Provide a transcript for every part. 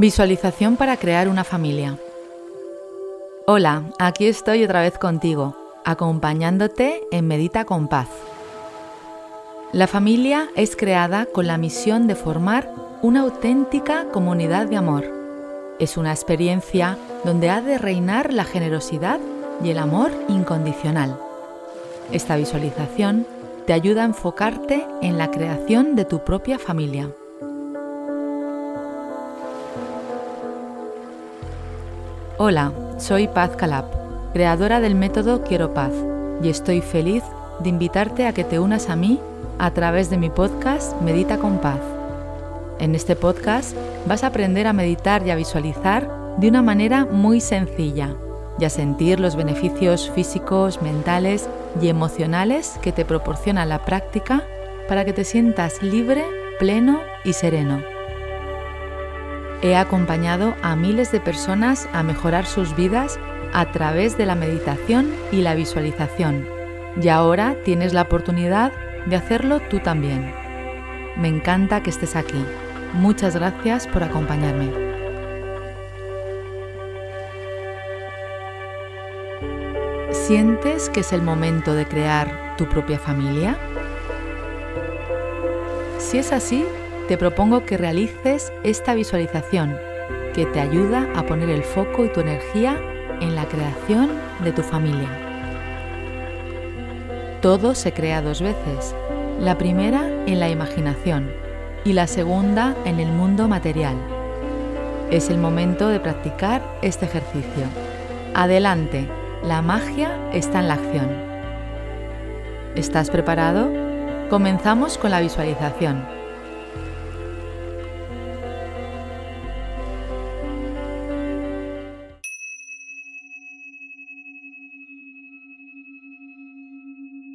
Visualización para crear una familia. Hola, aquí estoy otra vez contigo, acompañándote en Medita con Paz. La familia es creada con la misión de formar una auténtica comunidad de amor. Es una experiencia donde ha de reinar la generosidad y el amor incondicional. Esta visualización te ayuda a enfocarte en la creación de tu propia familia. Hola, soy Paz Calab, creadora del método Quiero Paz, y estoy feliz de invitarte a que te unas a mí a través de mi podcast Medita con Paz. En este podcast vas a aprender a meditar y a visualizar de una manera muy sencilla y a sentir los beneficios físicos, mentales y emocionales que te proporciona la práctica para que te sientas libre, pleno y sereno. He acompañado a miles de personas a mejorar sus vidas a través de la meditación y la visualización. Y ahora tienes la oportunidad de hacerlo tú también. Me encanta que estés aquí. Muchas gracias por acompañarme. ¿Sientes que es el momento de crear tu propia familia? Si es así, te propongo que realices esta visualización que te ayuda a poner el foco y tu energía en la creación de tu familia. Todo se crea dos veces, la primera en la imaginación y la segunda en el mundo material. Es el momento de practicar este ejercicio. Adelante, la magia está en la acción. ¿Estás preparado? Comenzamos con la visualización.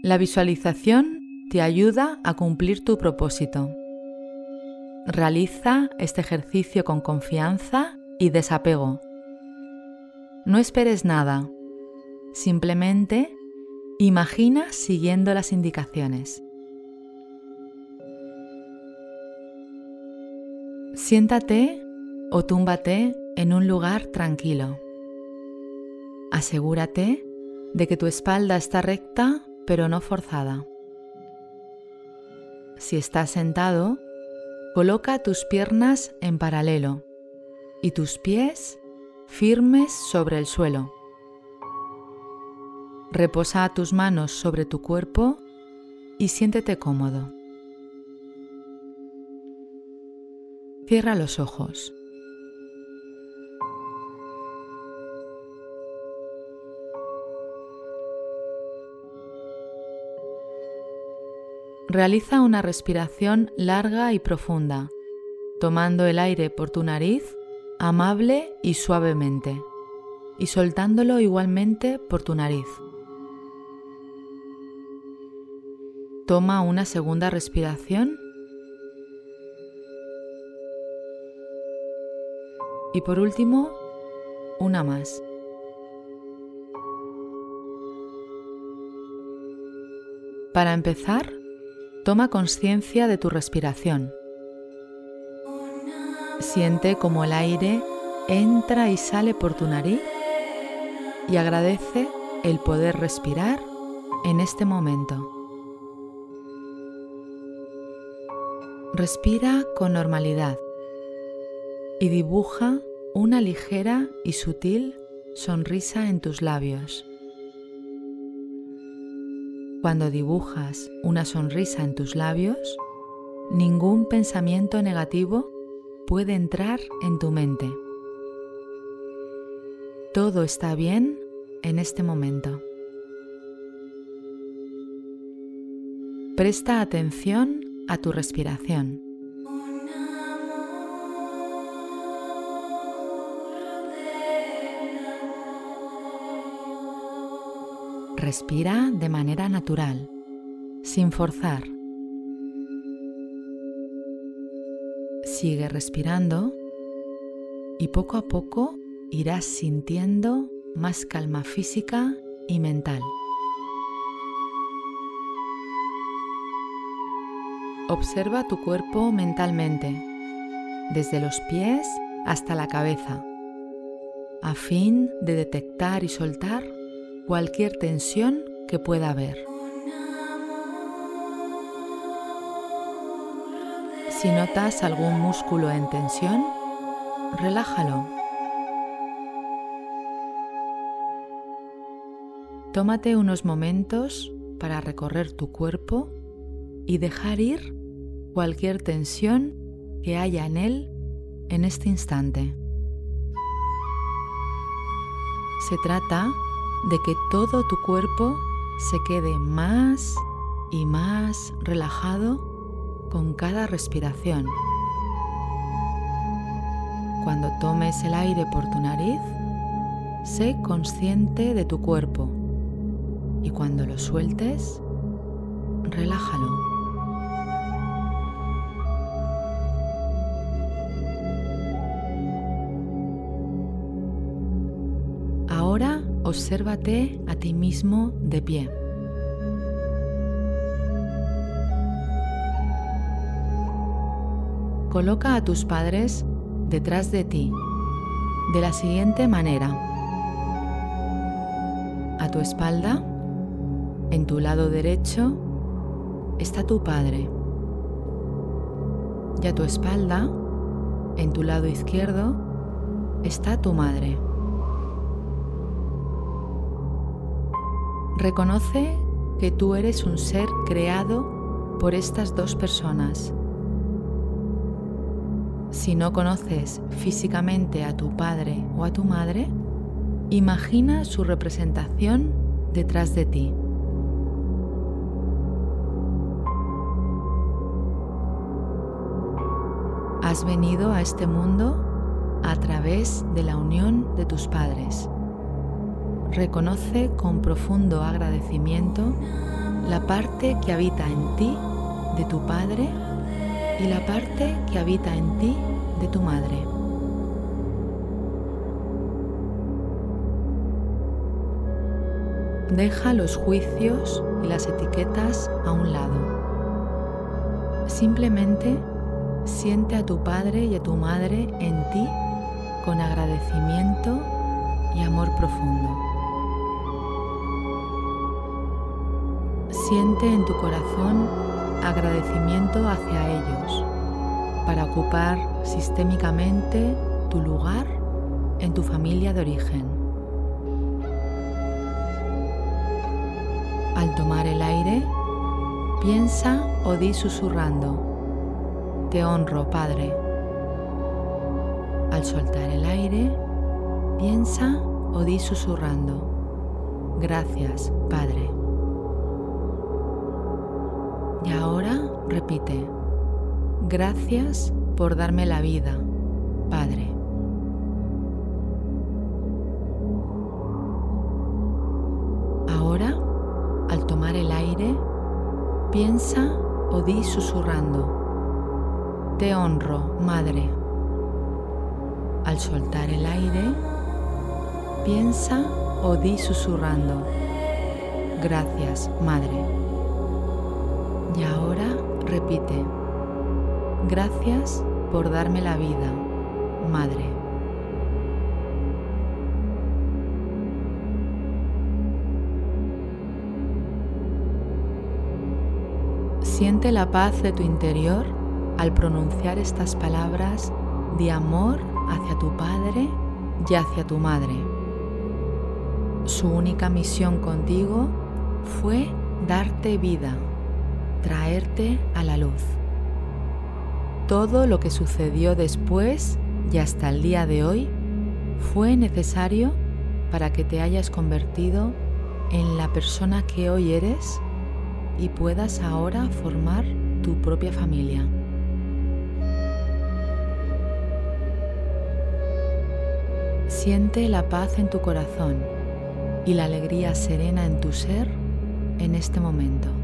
La visualización te ayuda a cumplir tu propósito. Realiza este ejercicio con confianza y desapego. No esperes nada, simplemente imagina siguiendo las indicaciones. Siéntate o túmbate en un lugar tranquilo. Asegúrate de que tu espalda está recta pero no forzada. Si estás sentado, coloca tus piernas en paralelo y tus pies firmes sobre el suelo. Reposa tus manos sobre tu cuerpo y siéntete cómodo. Cierra los ojos. Realiza una respiración larga y profunda, tomando el aire por tu nariz amable y suavemente, y soltándolo igualmente por tu nariz. Toma una segunda respiración. Y por último, una más. Para empezar, Toma conciencia de tu respiración. Siente como el aire entra y sale por tu nariz y agradece el poder respirar en este momento. Respira con normalidad y dibuja una ligera y sutil sonrisa en tus labios. Cuando dibujas una sonrisa en tus labios, ningún pensamiento negativo puede entrar en tu mente. Todo está bien en este momento. Presta atención a tu respiración. Respira de manera natural, sin forzar. Sigue respirando y poco a poco irás sintiendo más calma física y mental. Observa tu cuerpo mentalmente, desde los pies hasta la cabeza, a fin de detectar y soltar cualquier tensión que pueda haber. Si notas algún músculo en tensión, relájalo. Tómate unos momentos para recorrer tu cuerpo y dejar ir cualquier tensión que haya en él en este instante. Se trata de que todo tu cuerpo se quede más y más relajado con cada respiración. Cuando tomes el aire por tu nariz, sé consciente de tu cuerpo y cuando lo sueltes, relájalo. Obsérvate a ti mismo de pie. Coloca a tus padres detrás de ti de la siguiente manera. A tu espalda, en tu lado derecho, está tu padre. Y a tu espalda, en tu lado izquierdo, está tu madre. Reconoce que tú eres un ser creado por estas dos personas si no conoces físicamente a tu padre o a tu madre, imagina su representación detrás de ti. Has venido a este mundo a través de la unión de tus padres. Reconoce con profundo agradecimiento la parte que habita en ti de tu padre y la parte que habita en ti de tu madre. Deja los juicios y las etiquetas a un lado. Simplemente siente a tu padre y a tu madre en ti con agradecimiento y amor profundo. Siente en tu corazón agradecimiento hacia ellos para ocupar sistémicamente tu lugar en tu familia de origen. Al tomar el aire, piensa o di susurrando, te honro, Padre. Al soltar el aire, piensa o di susurrando, gracias, Padre. Y ahora repite, gracias por darme la vida, Padre. Ahora, al tomar el aire, piensa o di susurrando, te honro, Madre. Al soltar el aire, piensa o di susurrando, gracias, Madre. Y ahora repite, gracias por darme la vida, Madre. Siente la paz de tu interior al pronunciar estas palabras de amor hacia tu Padre y hacia tu Madre. Su única misión contigo fue darte vida traerte a la luz. Todo lo que sucedió después y hasta el día de hoy fue necesario para que te hayas convertido en la persona que hoy eres y puedas ahora formar tu propia familia. Siente la paz en tu corazón y la alegría serena en tu ser en este momento.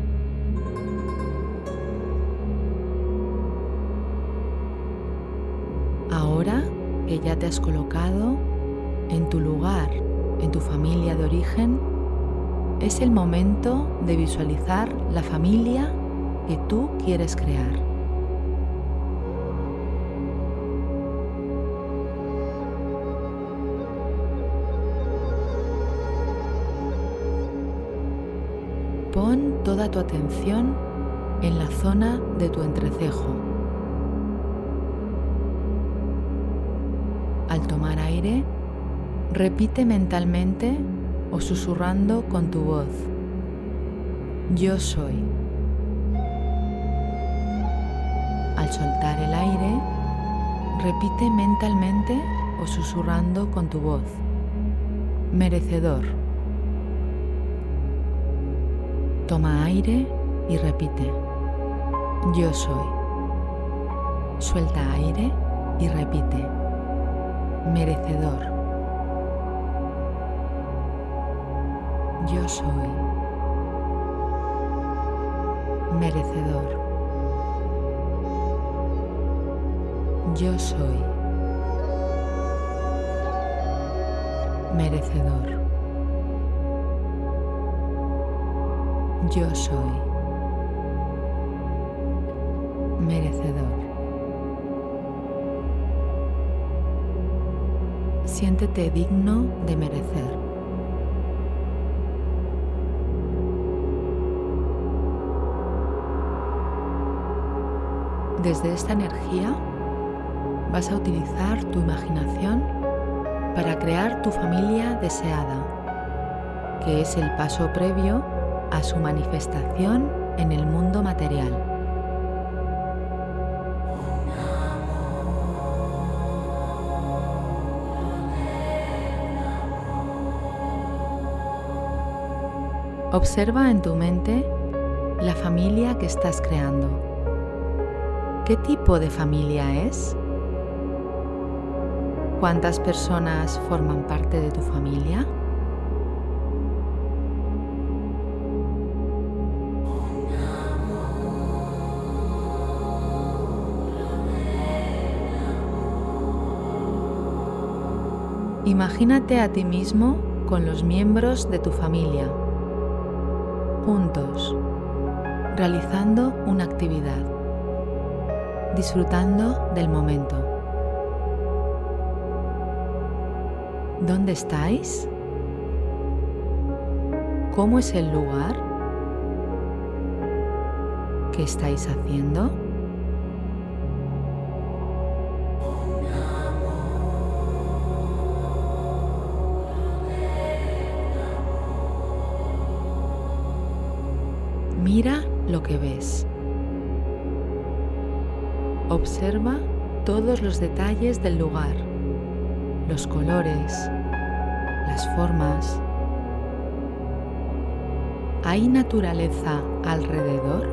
Ahora que ya te has colocado en tu lugar, en tu familia de origen, es el momento de visualizar la familia que tú quieres crear. Pon toda tu atención en la zona de tu entrecejo. Repite mentalmente o susurrando con tu voz. Yo soy. Al soltar el aire, repite mentalmente o susurrando con tu voz. Merecedor. Toma aire y repite. Yo soy. Suelta aire y repite. Merecedor. Yo soy. Merecedor. Yo soy. Merecedor. Yo soy. Merecedor. Siéntete digno de merecer. Desde esta energía vas a utilizar tu imaginación para crear tu familia deseada, que es el paso previo a su manifestación en el mundo material. Observa en tu mente la familia que estás creando. ¿Qué tipo de familia es? ¿Cuántas personas forman parte de tu familia? Imagínate a ti mismo con los miembros de tu familia, juntos, realizando una actividad, disfrutando del momento. ¿Dónde estáis? ¿Cómo es el lugar? ¿Qué estáis haciendo? Observa todos los detalles del lugar los colores, las formas. ¿Hay naturaleza alrededor?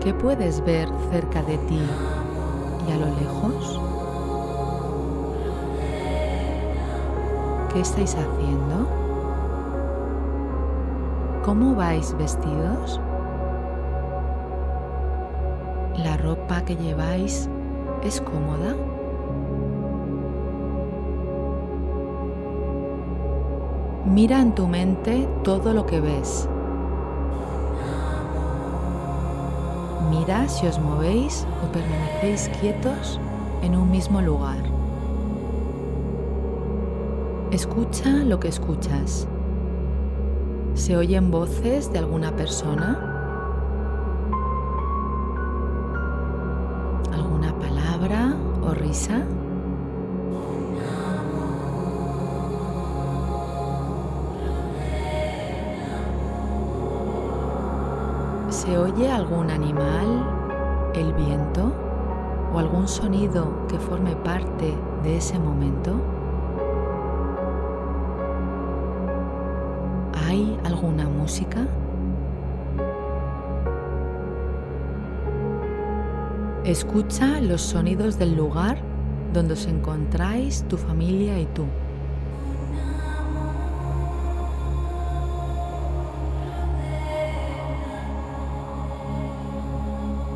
¿Qué puedes ver cerca de ti y a lo lejos? ¿Qué estáis haciendo? ¿Cómo vais vestidos? ¿La ropa que lleváis es cómoda? Mira en tu mente todo lo que ves. Mira si os movéis o permanecéis quietos en un mismo lugar. Escucha lo que escuchas. ¿Se oyen voces de alguna persona? ¿Se oye algún animal, el viento o algún sonido que forme parte de ese momento? ¿Hay alguna música? Escucha los sonidos del lugar donde os encontráis tu familia y tú.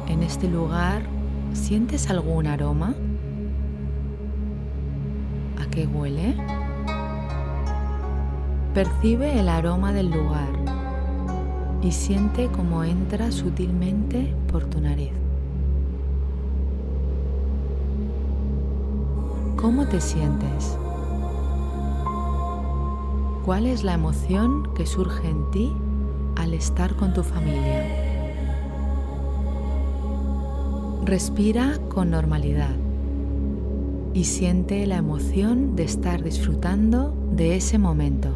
En este lugar, ¿sientes algún aroma? ¿A qué huele? Percibe el aroma del lugar y siente cómo entra sutilmente por tu nariz. ¿Cómo te sientes? ¿Cuál es la emoción que surge en ti al estar con tu familia? Respira con normalidad y siente la emoción de estar disfrutando de ese momento.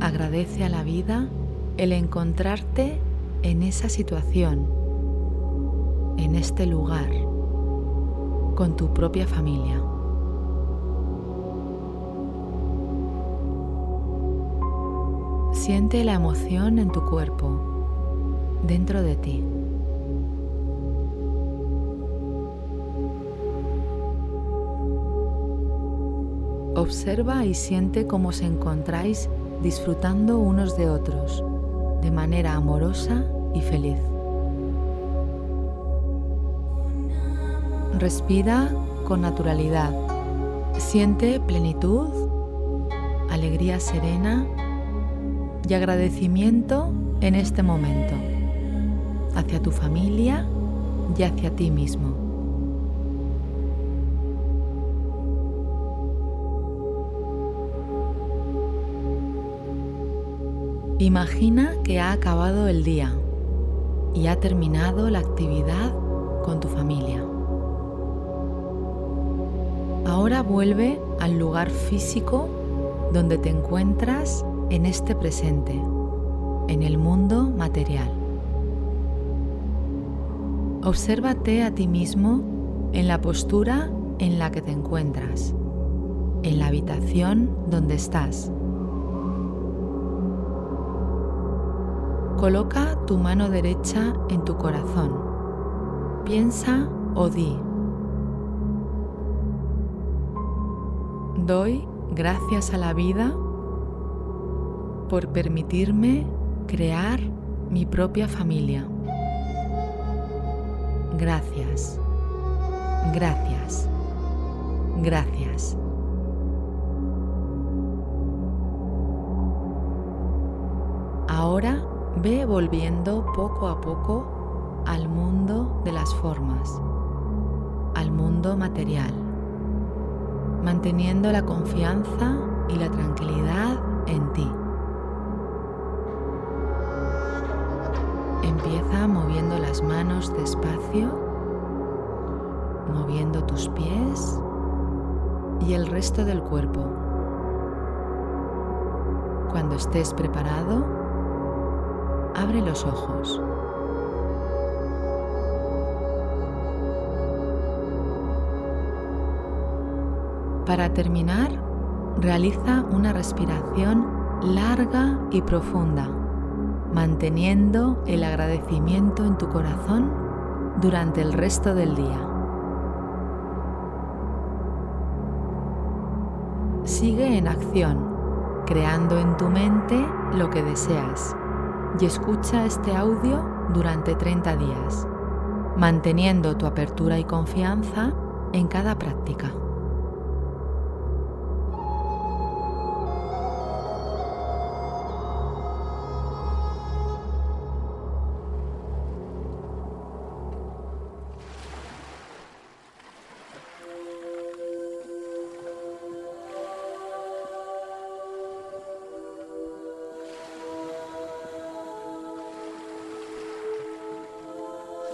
Agradece a la vida el encontrarte en esa situación, en este lugar, con tu propia familia. Siente la emoción en tu cuerpo, dentro de ti. Observa y siente cómo os encontráis disfrutando unos de otros de manera amorosa y feliz. Respira con naturalidad. Siente plenitud, alegría serena y agradecimiento en este momento hacia tu familia y hacia ti mismo. Imagina que ha acabado el día y ha terminado la actividad con tu familia. Ahora vuelve al lugar físico donde te encuentras en este presente, en el mundo material. Obsérvate a ti mismo en la postura en la que te encuentras, en la habitación donde estás Coloca tu mano derecha en tu corazón. Piensa o di. Doy gracias a la vida por permitirme crear mi propia familia. Gracias, gracias, gracias. Ahora Ve volviendo poco a poco al mundo de las formas, al mundo material, manteniendo la confianza y la tranquilidad en ti. Empieza moviendo las manos despacio, moviendo tus pies y el resto del cuerpo. Cuando estés preparado, abre los ojos. Para terminar, realiza una respiración larga y profunda, manteniendo el agradecimiento en tu corazón durante el resto del día. Sigue en acción, creando en tu mente lo que deseas y escucha este audio durante 30 días, manteniendo tu apertura y confianza en cada práctica.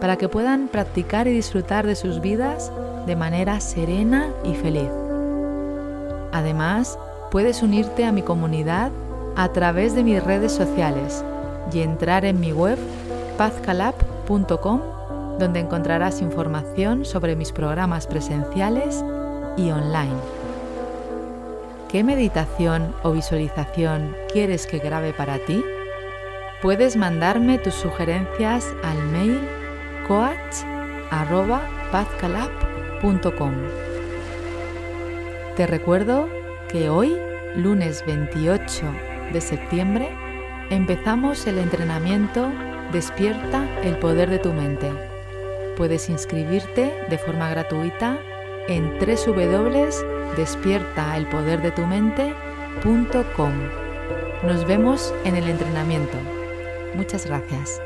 para que puedan practicar y disfrutar de sus vidas de manera serena y feliz. Además, puedes unirte a mi comunidad a través de mis redes sociales y entrar en mi web pazcalab.com donde encontrarás información sobre mis programas presenciales y online. ¿Qué meditación o visualización quieres que grabe para ti? Puedes mandarme tus sugerencias al mail coach pazcalab.com. Te recuerdo que hoy, lunes 28 de septiembre, empezamos el entrenamiento Despierta el poder de tu mente. Puedes inscribirte de forma gratuita en www.despiertaelpoderdetumente.com. Nos vemos en el entrenamiento. Muchas gracias.